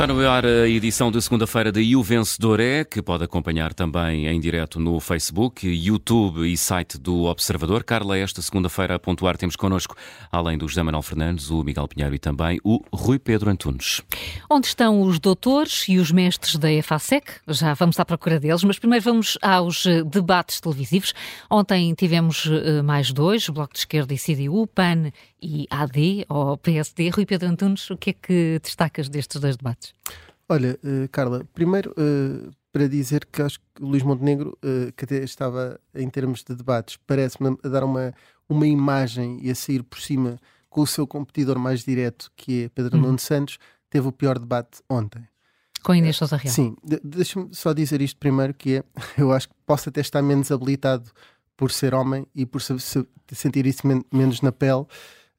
Está no ar a edição de segunda-feira de O Vencedor é, que pode acompanhar também em direto no Facebook, YouTube e site do Observador. Carla, esta segunda-feira a pontuar temos connosco, além do José Manuel Fernandes, o Miguel Pinheiro e também o Rui Pedro Antunes. Onde estão os doutores e os mestres da EFASEC? Já vamos à procura deles, mas primeiro vamos aos eh, debates televisivos. Ontem tivemos eh, mais dois, Bloco de Esquerda e CDU, PAN e AD, ou PSD. Rui Pedro Antunes, o que é que destacas destes dois debates? Olha, uh, Carla, primeiro uh, para dizer que acho que o Luís Montenegro, uh, que até estava em termos de debates, parece-me a dar uma, uma imagem e a sair por cima com o seu competidor mais direto, que é Pedro uhum. Nuno Santos, teve o pior debate ontem. Com Inês Sousa Real. Sim, de deixa-me só dizer isto primeiro, que é, eu acho que posso até estar menos habilitado por ser homem e por se, se, sentir isso men menos na pele.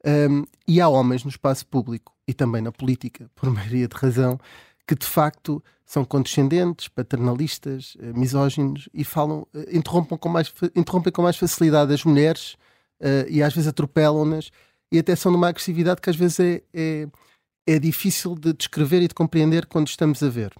Um, e há homens no espaço público e também na política, por maioria de razão, que de facto são condescendentes, paternalistas, eh, misóginos e falam, eh, interrompem com mais, interrompem com mais facilidade as mulheres uh, e às vezes atropelam-nas e até são numa agressividade que às vezes é, é, é, difícil de descrever e de compreender quando estamos a ver.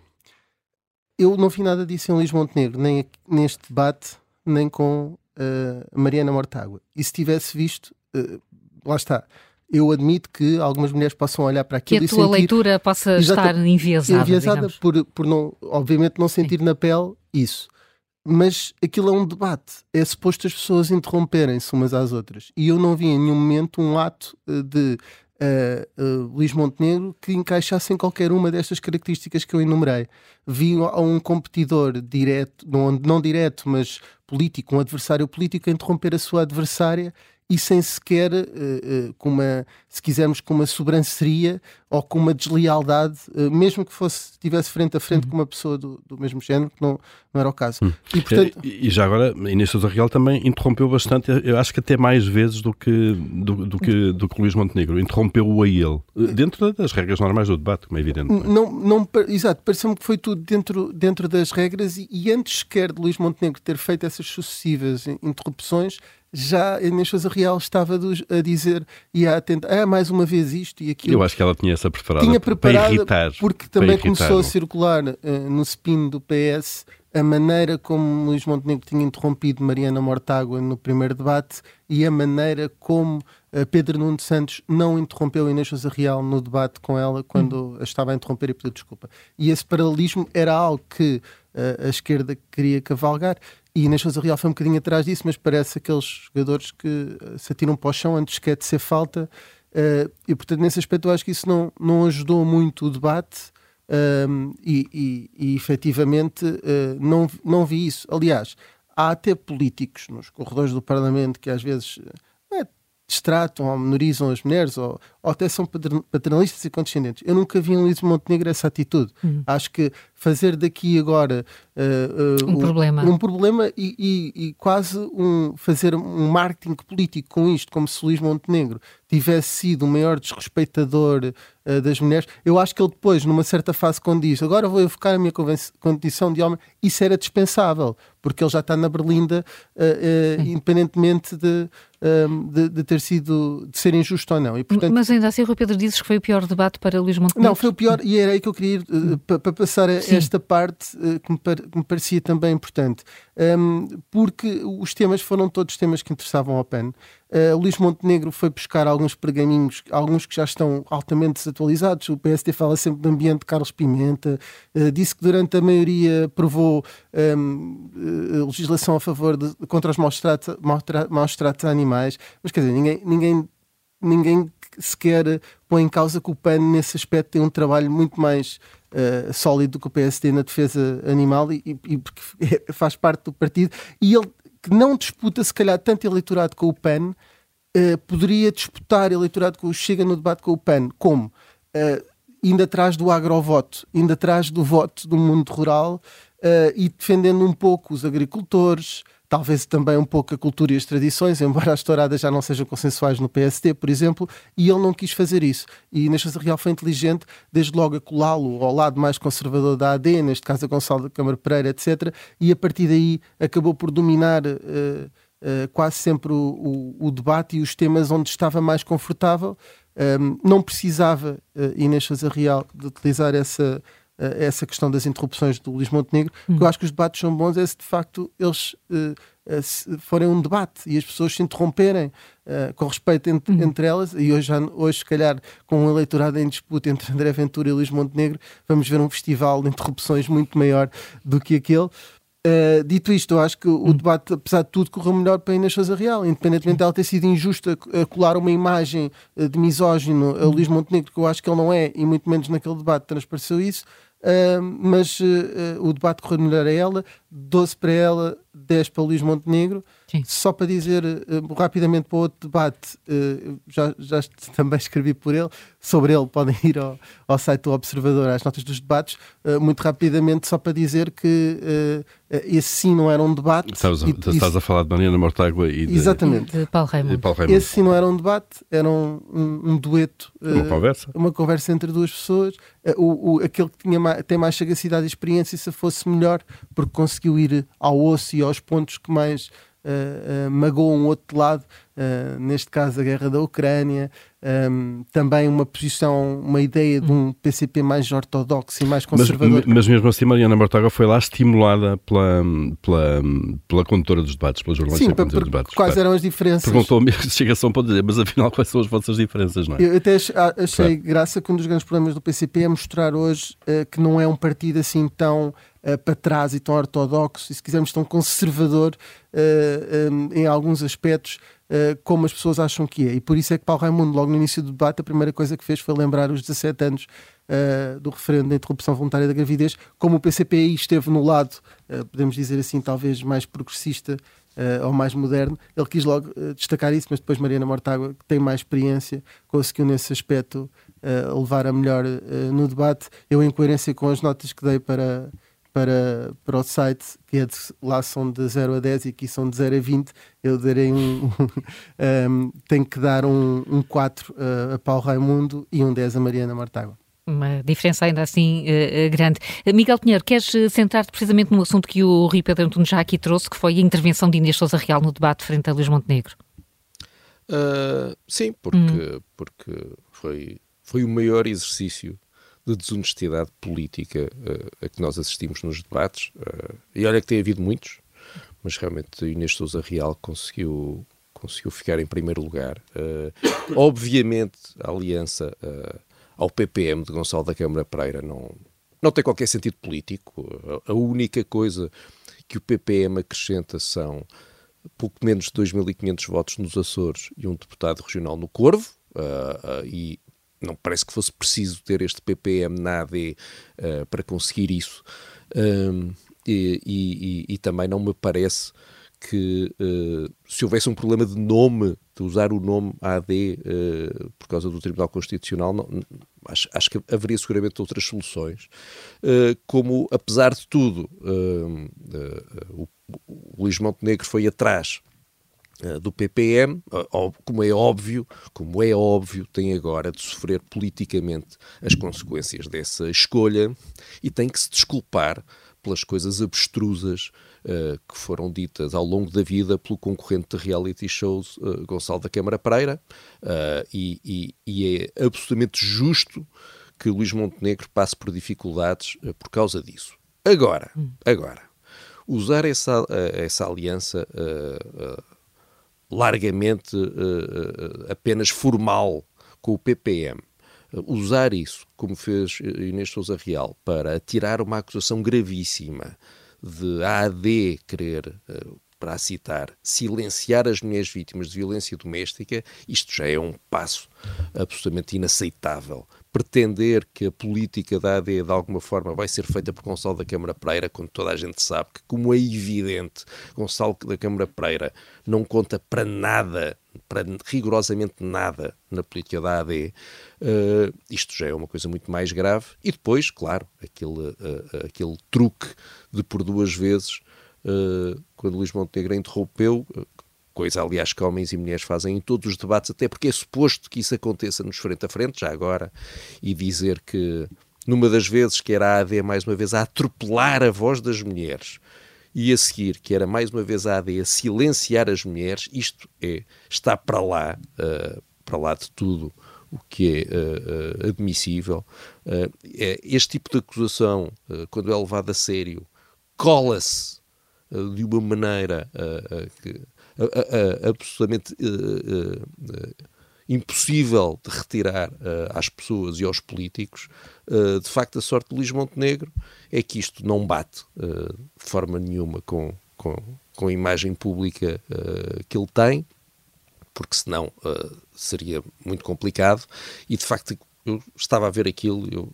Eu não vi nada disso em Luís Montenegro, nem neste debate, nem com uh, Mariana Mortágua. E se tivesse visto, uh, lá está, eu admito que algumas mulheres possam olhar para aquilo que a tua sentir, leitura possa estar enviesada. Enviesada por, por não, obviamente, não sentir Sim. na pele isso. Mas aquilo é um debate. É suposto as pessoas interromperem-se umas às outras. E eu não vi em nenhum momento um ato eh, de uh, uh, Luís Montenegro que encaixasse em qualquer uma destas características que eu enumerei. Vi a um competidor direto, não, não direto, mas político, um adversário político, a interromper a sua adversária e sem sequer, uh, uh, com uma, se quisermos, com uma sobranceria ou com uma deslealdade, uh, mesmo que fosse estivesse frente a frente uhum. com uma pessoa do, do mesmo género, que não, não era o caso. Uhum. E, portanto... e, já agora, Inês Sousa Real também interrompeu bastante, eu acho que até mais vezes do que, do, do que, do que Luís Montenegro, interrompeu-o a ele, dentro das regras normais do debate, como é evidente. É? Não, não, exato, pareceu-me que foi tudo dentro, dentro das regras e, e antes sequer de Luís Montenegro ter feito essas sucessivas interrupções, já a Inês Real estava a dizer e a tentar, ah, mais uma vez isto e aquilo. Eu acho que ela tinha essa preparada, tinha preparada para irritar. Porque também irritar, começou a circular uh, no spin do PS a maneira como Luís Montenegro tinha interrompido Mariana Mortágua no primeiro debate e a maneira como uh, Pedro Nuno Santos não interrompeu Inês Sousa Real no debate com ela quando hum. a estava a interromper e pediu desculpa. E esse paralelismo era algo que uh, a esquerda queria cavalgar e Inês Sousa Real foi um bocadinho atrás disso, mas parece aqueles jogadores que eh, se atiram para o chão antes quer de ser falta. Uh, e portanto, nesse aspecto, eu acho que isso não, não ajudou muito o debate. Um, e, e, e efetivamente uh, não, não vi isso. Aliás, há até políticos nos corredores do Parlamento que às vezes é, distratam ou menorizam as mulheres ou, ou até são paternalistas e condescendentes. Eu nunca vi em Luís Montenegro essa atitude. Hum. Acho que fazer daqui agora uh, uh, um, um, problema, um problema e, e, e, quase um, fazer um marketing político com isto, como se Luís Montenegro tivesse sido o maior desrespeitador uh, das mulheres. Eu acho que ele depois, numa certa fase, quando diz agora vou focar a minha condição de homem, isso era dispensável, porque ele já está na berlinda, independentemente de, de, de, ter sido, de ser injusto ou não. E, portanto, Mas ainda assim, Rui Pedro, dizes que foi o pior debate para Luís Montenegro? Não, foi o pior, e era aí que eu queria ir uh, para passar a Sim. esta parte uh, que, me que, me parecia também importante. Um, porque os temas foram todos temas que interessavam ao PAN. Uh, Luís Montenegro foi buscar alguns pergaminhos, alguns que já estão altamente desatualizados. O PSD fala sempre do ambiente de Carlos Pimenta, uh, disse que durante a maioria provou um, uh, legislação a favor de, contra os maus tratos, maus tratos a animais, mas quer dizer, ninguém, ninguém, ninguém sequer põe em causa que o PAN, nesse aspecto, tem um trabalho muito mais uh, sólido do que o PSD na defesa animal e, e, porque faz parte do partido. E ele, que não disputa, se calhar, tanto eleitorado com o PAN, uh, poderia disputar eleitorado com o Chega no debate com o PAN. Como? Uh, indo atrás do agrovoto, indo atrás do voto do mundo rural e defendendo um pouco os agricultores, talvez também um pouco a cultura e as tradições, embora as touradas já não sejam consensuais no PSD, por exemplo, e ele não quis fazer isso. E Inês Real foi inteligente, desde logo a colá-lo ao lado mais conservador da AD, neste caso a Gonçalo da Câmara Pereira, etc., e a partir daí acabou por dominar uh, uh, quase sempre o, o, o, debate e os temas onde estava mais confortável, um, não precisava, uh, Inês Sousa Real, de utilizar essa, essa questão das interrupções do Luís Montenegro, hum. que eu acho que os debates são bons, é se de facto eles uh, forem um debate e as pessoas se interromperem uh, com respeito entre, hum. entre, elas, e hoje, hoje, se calhar, com um eleitorado em disputa entre André Ventura e Luís Montenegro, vamos ver um festival de interrupções muito maior do que aquele. Uh, dito isto, eu acho que o hum. debate, apesar de tudo, correu melhor para a Inês Sousa Real, independentemente dela ter sido injusta a colar uma imagem de misógino a hum. Luís Montenegro, que eu acho que ele não é, e muito menos naquele debate transpareceu isso. Uh, mas o debate correu melhor a ela, 12 para ela, 10 para Luís Montenegro. Sim. Só para dizer uh, rapidamente para outro debate, uh, já, já também escrevi por ele, sobre ele podem ir ao, ao site do Observador, às notas dos debates, uh, muito rapidamente, só para dizer que esse sim não era um debate. Estás, e, estás a falar de Mariana Mortágua e de, exatamente. de Paulo Raimundo. Paulo Raimundo. Esse sim não era um debate, era um, um, um dueto. Uma conversa. Uma conversa entre duas pessoas. O, o, aquele que tinha mais, tem mais sagacidade e experiência, se fosse melhor, porque conseguiu ir ao osso e aos pontos que mais uh, uh, magoam um outro lado, uh, neste caso a guerra da Ucrânia, um, ehm, também uma posição, uma ideia de um PCP mais ortodoxo e mais conservador. Mas, mas mesmo assim, Mariana Mortágua foi lá estimulada pela, pela, pela condutora dos debates, pela jornalista Sim, dos debates. Quais eram as diferenças? Perguntou-me a chegação para dizer, mas afinal quais são as vossas diferenças, não é? Eu até achei claro. graça que um dos grandes problemas do PCP é mostrar hoje que não é um partido assim tão uh, para trás e tão ortodoxo, e se quisermos tão conservador uh, um, em alguns aspectos, uh, como as pessoas acham que é. E por isso é que Paulo Raimundo, logo no início do debate, a primeira coisa que fez foi lembrar os 17 anos do referendo da interrupção voluntária da gravidez, como o PCPI esteve no lado, podemos dizer assim, talvez mais progressista Uh, ou mais moderno, ele quis logo uh, destacar isso, mas depois Mariana Mortágua, que tem mais experiência, conseguiu nesse aspecto uh, levar a melhor no debate. Eu, em coerência com as notas que dei para, para, para o site, que é de, lá são de 0 a 10 e aqui são de 0 a 20, eu darei um. um, tenho que dar um, um 4 a, a Paulo Raimundo e um 10 a Mariana Martágua uma diferença ainda assim uh, grande. Miguel Pinheiro, queres centrar-te precisamente no assunto que o Rui Pedro Antunes já aqui trouxe, que foi a intervenção de Inês Sousa Real no debate frente a Luís Montenegro? Uh, sim, porque, hum. porque foi, foi o maior exercício de desonestidade política uh, a que nós assistimos nos debates. Uh, e olha que tem havido muitos, mas realmente Inês Souza Real conseguiu, conseguiu ficar em primeiro lugar. Uh, obviamente, a aliança ao PPM de Gonçalo da Câmara Pereira não, não tem qualquer sentido político. A, a única coisa que o PPM acrescenta são pouco menos de 2.500 votos nos Açores e um deputado regional no Corvo. Uh, uh, e não parece que fosse preciso ter este PPM na AD uh, para conseguir isso. Um, e, e, e, também não me parece que uh, se houvesse um problema de nome, de usar o nome AD uh, por causa do Tribunal Constitucional, não, acho, acho, que haveria seguramente outras soluções. Uh, como, apesar de tudo, o, o Luís Montenegro foi atrás eh, do PPM, como é óbvio, como é óbvio, tem agora de sofrer politicamente as consequências dessa escolha e tem que se desculpar pelas coisas abstrusas uh, que foram ditas ao longo da vida pelo concorrente de reality shows uh, Gonçalo da Câmara Pereira uh, e, e, e, é absolutamente justo que Luís Montenegro passe por dificuldades por causa disso. Agora, hum. agora, usar essa, essa aliança largamente uh, apenas formal com o PPM, usar isso, como fez Inês Souza Real, para tirar uma acusação gravíssima de AD querer, para citar, silenciar as mulheres vítimas de violência doméstica, isto já é um passo absolutamente inaceitável pretender que a política da AD de alguma forma vai ser feita por Gonçalo da Câmara Pereira, quando toda a gente sabe que, como é evidente, Gonçalo da Câmara Pereira não conta para nada, para rigorosamente nada na política da AD, uh, eh, isto já é uma coisa muito mais grave. E depois, claro, aquele, uh, aquele truque de por duas vezes. Uh, quando Luís Montenegro interrompeu, coisa, aliás, que homens e mulheres fazem em todos os debates, até porque é suposto que isso aconteça nos frente a frente, já agora, e dizer que numa das vezes que era a AD mais uma vez a atropelar a voz das mulheres e a seguir que era mais uma vez a AD a silenciar as mulheres, isto é, está para lá, uh, para lá de tudo o que é admissível. É, este tipo de acusação, quando é levado a sério, cola-se de uma maneira absolutamente impossível de retirar às pessoas e aos políticos. de facto, a sorte de Luís Montenegro é que isto não bate de forma nenhuma com, com, com a imagem pública que ele tem porque senão uh, seria muito complicado. E de facto, eu estava a ver aquilo, eu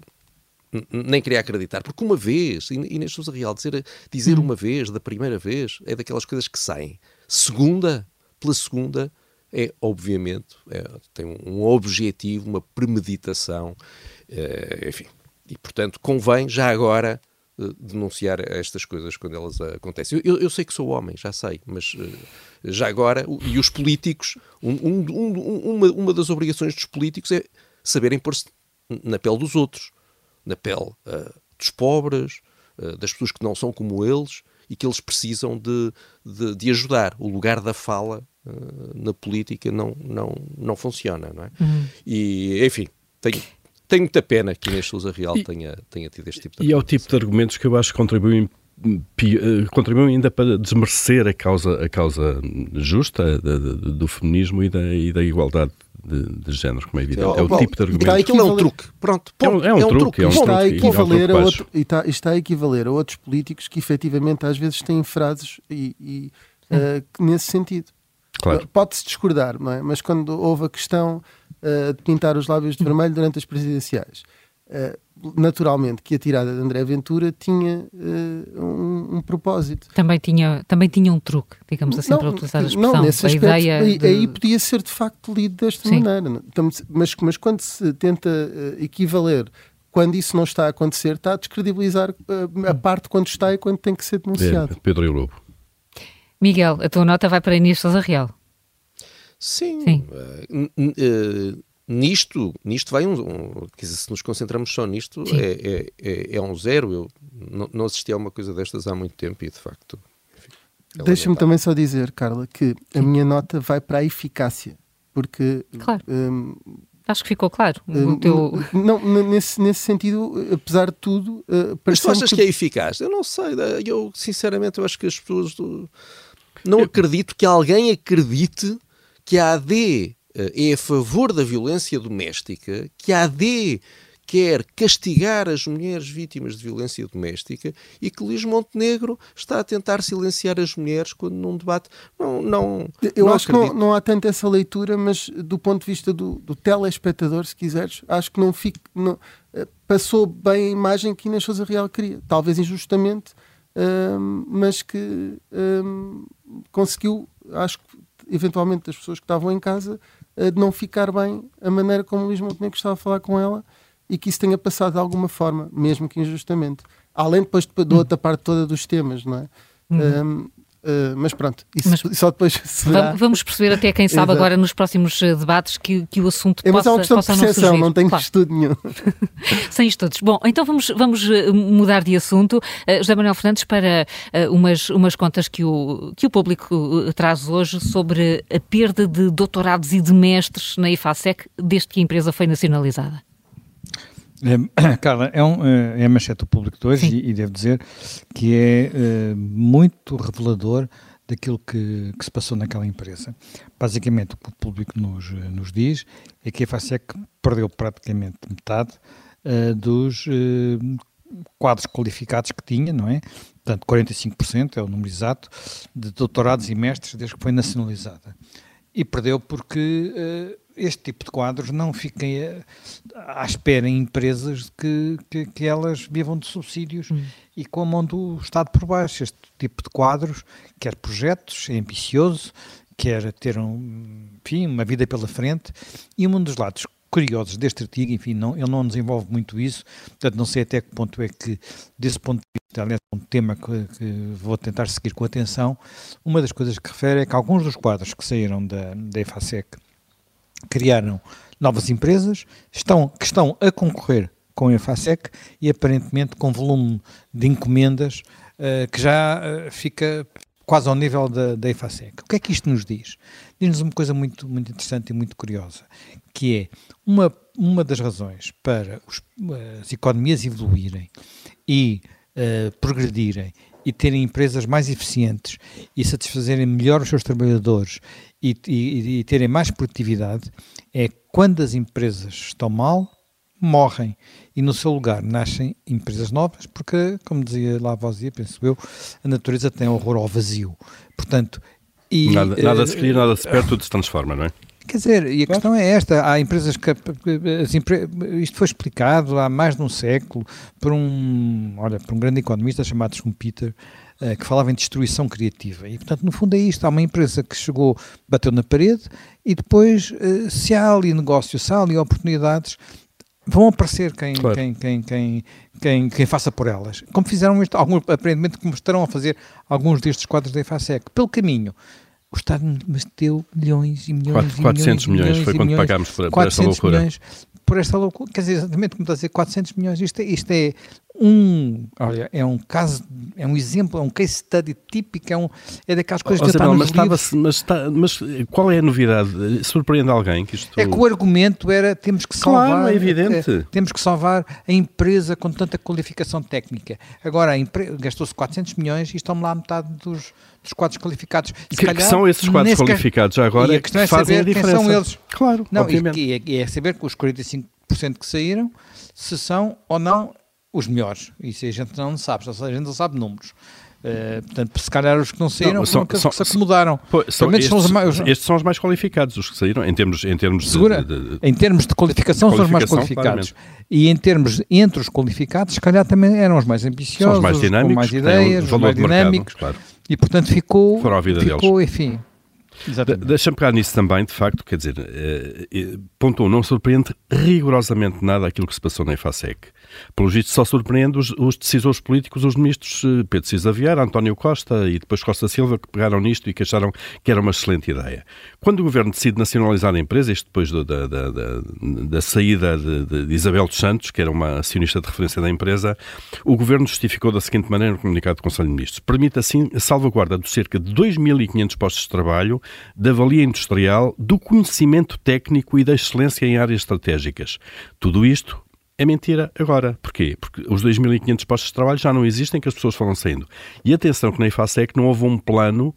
nem queria acreditar, porque uma vez, e neste Sousa Real, dizer, dizer hum. uma vez, da primeira vez, é daquelas coisas que saem. Segunda, pela segunda, é obviamente, é, tem um objetivo, uma premeditação, é, enfim. E portanto, convém já agora denunciar estas coisas quando elas acontecem. Eu, eu, sei que sou homem, já sei, mas uh, já agora, e os políticos, um, um, uma, uma das obrigações dos políticos é saberem pôr-se na pele dos outros, na pele uh, dos pobres, uh, das pessoas que não são como eles e que eles precisam de, de, de ajudar. O lugar da fala na política não, não, não funciona, não é? Uhum. E, enfim, tenho tenho muita pena que Inês Sousa Real e, tenha, tenha tido este tipo de E é o tipo de argumentos que eu acho que contribuem eh, contribuem ainda para desmerecer a causa, a causa justa do feminismo e da, e da igualdade de, de género, como é evidente. É, é o bom, tipo de argumento. Aquilo é um truque. Pronto. É um, é um, é um truque. truque. É um está, a equivaler a outro, está, está a equivaler a outros políticos que efetivamente às vezes têm frases e, e uh, nesse sentido. Claro. Pode-se discordar, não é? mas quando houve a questão uh, de pintar os lábios de vermelho durante as presidenciais. Uh, naturalmente que a tirada de André Ventura tinha uh, um, um, propósito. Também tinha, também tinha um truque, digamos assim, não, para utilizar a expressão. Não, nesse a aspecto, ideia aí, de... aí, podia ser de facto lido desta Sim. maneira. Mas, mas quando se tenta uh, equivaler quando isso não está a acontecer, está a descredibilizar a parte quando está e quando tem que ser denunciado. É, Pedro e o Lobo. Miguel, a tua nota vai para Inês Sousa Real. Sim. Sim. Uh, nisto, nisto vai um, um, quer dizer, se nos concentramos só nisto, é, é, é, é, um zero. Eu não, não assisti a uma coisa destas há muito tempo e de facto. É Deixa-me também só dizer, Carla, que a minha nota vai para a eficácia, porque. Claro. Um, Acho que ficou claro. Um, teu... Não, nesse, nesse sentido, apesar de tudo. Uh, Mas tu achas que... que... é eficaz? Eu não sei. Eu, sinceramente, eu acho que as pessoas. Do... Não eu... acredito que alguém acredite que a AD eh, é a favor da violência doméstica, que a AD quer castigar as mulheres vítimas de violência doméstica e que Luís Montenegro está a tentar silenciar as mulheres quando num debate não não eu não acho acredito. que não, não, há tanto essa leitura mas do ponto de vista do, do telespectador se quiseres acho que não fica não, eh, passou bem a imagem que Inês Sousa Real queria talvez injustamente hum, mas que hum, conseguiu acho que eventualmente das pessoas que estavam em casa, de não ficar bem a maneira como o Luís Montenegro estava a falar com ela e que isso tenha passado de alguma forma, mesmo que injustamente. Além depois de, de outra parte toda dos temas, não é? Uhum. Um, Uh, mas pronto, isso mas só depois será... Vamos perceber até quem sabe agora nos próximos eh, debates que, que o assunto é, mas possa, é uma questão de percepção, não, não tenho claro. estudo nenhum. Sem estudos. Bom, então vamos, vamos eh, mudar de assunto. Uh, José Manuel Fernandes, para uh, umas, umas contas que o, que o público traz hoje sobre a perda de doutorados e de mestres na IFASEC desde que a empresa foi nacionalizada. É, Carla, é, um, é a manchete do público de hoje e, e, devo dizer que é uh, muito revelador daquilo que, que, se passou naquela empresa. Basicamente, o que o público nos, nos diz é que a FASEC perdeu praticamente metade uh, dos uh, quadros qualificados que tinha, não é? Portanto, 45% é o número exato de doutorados e mestres desde que foi nacionalizada. E perdeu porque este tipo de quadros não fiquem eh, à espera em empresas que, que, que elas vivam de subsídios hum. e com a mão do Estado por baixo. Este tipo de quadros quer projetos, é ambicioso, quer ter um, enfim, uma vida pela frente e um dos lados curiosos deste artigo, enfim, não, ele não desenvolve muito isso, portanto não sei até que ponto é que, desse ponto de vista, aliás, é um tema que, que, vou tentar seguir com atenção, uma das coisas que refere é que alguns dos quadros que saíram da, da EFASEC criaram novas empresas estão, que estão a concorrer com a EFASEC e aparentemente com volume de encomendas uh, que já uh, fica quase ao nível da, da EFASEC. O que é que isto nos diz? Diz-nos uma coisa muito, muito interessante e muito curiosa, que é uma, uma das razões para os, as economias evoluírem e uh, progredirem e terem empresas mais eficientes e satisfazerem melhor os seus trabalhadores e, e, e terem mais produtividade é quando as empresas estão mal, morrem e no seu lugar nascem empresas novas, porque, como dizia vozia, penso eu, a natureza tem horror ao vazio. Portanto, e, nada, nada uh, se cria, nada se perde, tudo se transforma, não é? Quer dizer, e a claro. questão é esta: há empresas que. As empre... Isto foi explicado há mais de um século por um, olha, por um grande economista chamado Schumpeter, uh, que falava em destruição criativa. E, portanto, no fundo é isto: há uma empresa que chegou, bateu na parede e depois, uh, se há ali negócio, se há ali oportunidades, vão aparecer quem, claro. quem, quem, quem, quem, quem, faça por elas. Como fizeram isto, algum, aparentemente como estarão a fazer alguns destes quadros da EFASEC. Pelo caminho, o Estado meteu milhões e milhões 4, 400 milhões, milhões, foi quando milhões, pagámos por, por esta loucura. Milhões, por esta loucura, quer dizer, exatamente como está a dizer, 400 milhões, isto é, isto é um, olha, é um caso, é um exemplo, é um case study típico, é, um, é daquelas coisas que não, mas, mas, está, mas qual é a novidade? Surpreende alguém que isto... É que o argumento era, temos que salvar... Claro, é evidente. É, temos que salvar a empresa com tanta qualificação técnica. Agora, gastou-se 400 milhões e estão lá a metade dos, dos quadros qualificados. que, calhar, que são esses quadros qualificados já agora e a questão é saber quem são eles. Claro, não, obviamente. E, e, é saber que os 45% que saíram, se são ou não os melhores. Isso a gente não sabe, a gente não sabe números. Uh, portanto, se calhar os que não saíram não, são, foram são, que se acomodaram. são, estes, são os mais, estes são os mais qualificados, os que saíram, em termos, em termos Segura, de, de, em termos de qualificação, de qualificação são os mais qualificados. Mais... E em termos, entre os qualificados, se calhar também eram os mais ambiciosos, são os mais dinâmicos, com mais ideias, os mais dinâmicos. Mercado, claro. E portanto ficou, Foram a vida ficou deles. enfim, Deixa-me pegar nisso também, de facto, quer dizer, eh, ponto um, não surpreende rigorosamente nada aquilo que se passou na EFASEC. Pelo visto, só surpreende os, os, decisores políticos, os ministros eh, Pedro Cisa Vieira, António Costa e depois Costa Silva, que pegaram nisto e que acharam que era uma excelente ideia. Quando o governo decide nacionalizar a empresa, isto depois do, da, da, da, da, saída de, de, Isabel dos Santos, que era uma acionista de referência da empresa, o governo justificou da seguinte maneira no comunicado do Conselho de Ministros: permite assim a salvaguarda de cerca de 2.500 postos de trabalho, da valia industrial, do conhecimento técnico e da excelência em áreas estratégicas. Tudo isto é mentira agora. Porquê? Porque os 2.500 postos de trabalho já não existem, que as pessoas foram saindo. E atenção que na IFASEC não houve um plano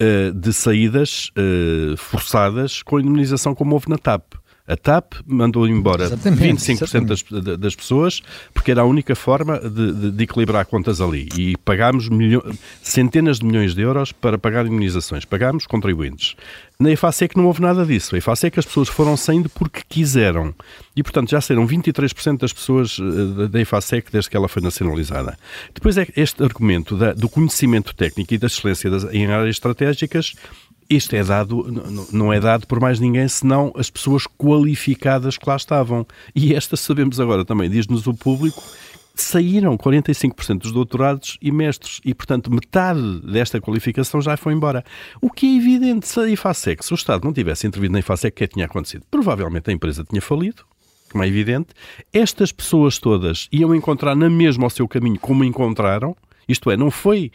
uh, de saídas uh, forçadas com indemnização como houve na TAP. A TAP mandou embora exatamente, 25% das, das, pessoas porque era a única forma de, de, de equilibrar contas ali. E pagámos centenas de milhões de euros para pagar indemnizações. Pagámos contribuintes. Na EFASEC não houve nada disso. A EFASEC as pessoas foram saindo porque quiseram. E, portanto, já saíram 23% das pessoas eh, da EFASEC desde que ela foi nacionalizada. Depois é este argumento da, do conhecimento técnico e da excelência das, em áreas estratégicas isto é dado, não é dado por mais ninguém senão as pessoas qualificadas que lá estavam. E esta sabemos agora também, diz-nos o público, saíram 45% dos doutorados e mestres e, portanto, metade desta qualificação já foi embora. O que é evidente, se a IFASEC, se o Estado não tivesse intervido na IFASEC, o que é que tinha acontecido? Provavelmente a empresa tinha falido, como é evidente. Estas pessoas todas iam encontrar na mesma o seu caminho como encontraram, isto é, não foi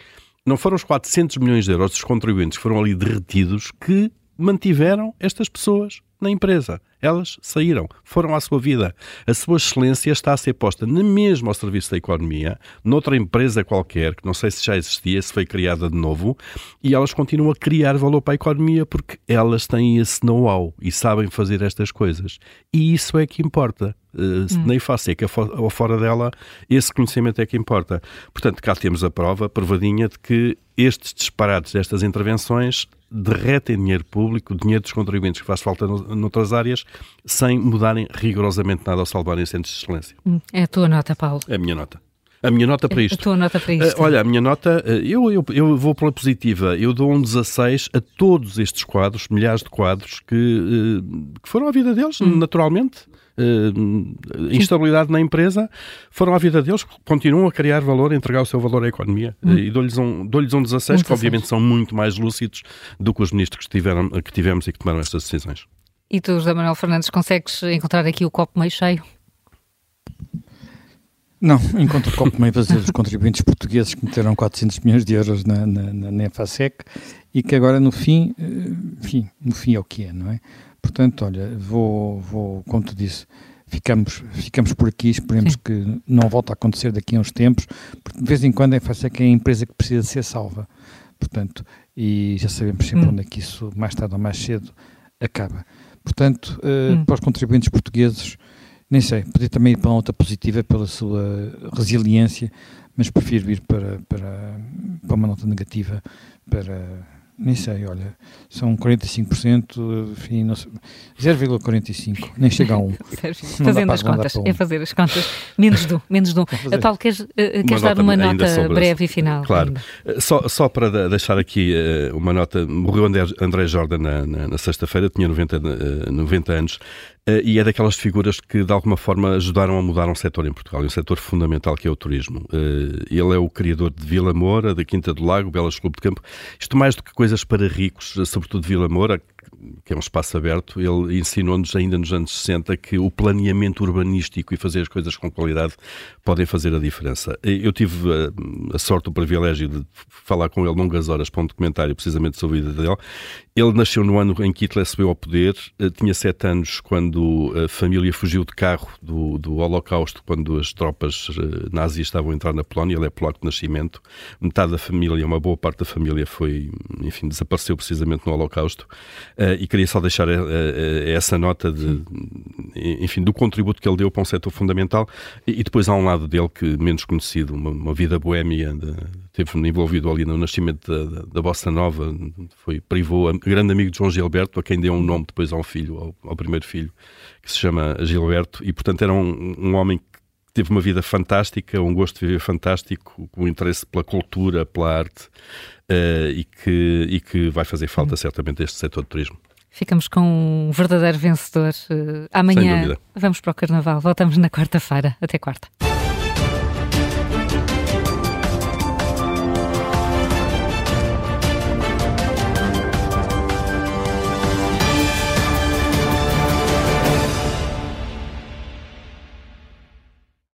não foram os 400 milhões de euros dos contribuintes que foram ali derretidos que mantiveram estas pessoas na empresa. Elas saíram, foram à sua vida. A sua excelência está a ser posta na mesma ao serviço da economia, noutra empresa qualquer, que não sei se já existia, se foi criada de novo, e elas continuam a criar valor para a economia porque elas têm esse know-how e sabem fazer estas coisas. E isso é que importa. Uh, hum. Nem face é que ou fora dela, esse conhecimento é que importa. Portanto, cá temos a prova, provadinha, de que estes disparates, estas intervenções, derretem dinheiro público, dinheiro dos contribuintes que faz falta noutras áreas, sem mudarem rigorosamente nada ao salvarem centros de excelência. Hum, é a tua nota, Paulo. É a minha nota. A minha nota para isto. A tua nota para isto. Uh, olha, a minha nota, uh, eu, eu, eu vou pela positiva. Eu dou um 16 a todos estes quadros, milhares de quadros, que, uh, que foram à vida deles, hum. naturalmente. Instabilidade na empresa, foram à vida deles, continuam a criar valor, a entregar o seu valor à economia. Hum. E dou-lhes um, dou um 16, um que obviamente são muito mais lúcidos do que os ministros que, tiveram, que tivemos e que tomaram estas decisões. E tu, José Manuel Fernandes, consegues encontrar aqui o copo meio cheio? Não, encontro copo meio vazio dos contribuintes portugueses que meteram 400 milhões de euros na, na, na, na FASEC e que agora no fim, eh, enfim, no fim é o que é, não é? Portanto, olha, vou, vou como tu disse, ficamos, ficamos por aqui, esperemos Sim. que não volte a acontecer daqui a uns tempos, porque de vez em quando a FASEC é a empresa que precisa ser salva, portanto, e já sabemos sempre hum. onde é que isso, mais tarde ou mais cedo, acaba. Portanto, uh, hum. para os contribuintes portugueses, nem sei, podia também ir para uma nota positiva pela sua resiliência, mas prefiro ir para, para, para uma nota negativa, para nem sei, olha, são 45%, enfim, 0,45, nem chega a 1. Fazendo as contas, um. é fazer as contas, menos de um, menos de um. Paulo, queres, uh, queres dar uma nota breve e final? Claro, ainda. só, só para deixar aqui uh, uma nota, morreu André, André Jordan na, na, na sexta-feira, tinha 90, uh, 90 anos, e é daquelas figuras que, de alguma forma, ajudaram a mudar um setor em Portugal, um setor fundamental que é o turismo. Uh, ele é o criador de Vila Moura, da Quinta do Lago, Belas Clube de Campo. Isto mais do que coisas para ricos, sobretudo Vila Moura, que é um espaço aberto, ele ensinou-nos ainda nos anos 60 que o planeamento urbanístico e fazer as coisas com qualidade podem fazer a diferença. Eu tive a, a sorte, o privilégio de falar com ele longas horas para um documentário precisamente sobre a vida dele. Ele nasceu no ano em que Hitler subiu ao poder, eh, tinha sete anos quando a família fugiu de carro do, do Holocausto, quando as tropas eh, nazis estavam a entrar na Polónia, ele é polaco de nascimento, metade da família, uma boa parte da família foi, enfim, desapareceu precisamente no Holocausto. Uh, e queria só deixar uh, uh, essa nota de, enfim, do contributo que ele deu para um setor fundamental. E, depois há um lado dele que menos conhecido, uma, uma vida boémia, de, teve envolvido ali no nascimento da, da, Bossa Nova, foi privou, grande amigo de João Gilberto, a quem deu um nome depois a um filho, ao, ao primeiro filho, que se chama Gilberto, e portanto era um, um homem que teve uma vida fantástica, um gosto de viver fantástico, com interesse pela cultura, pela arte, uh, e, que, e que vai fazer falta uhum. certamente este setor de turismo. Ficamos com um verdadeiro vencedor. Uh, amanhã vamos para o Carnaval. Voltamos na quarta-feira. Até quarta.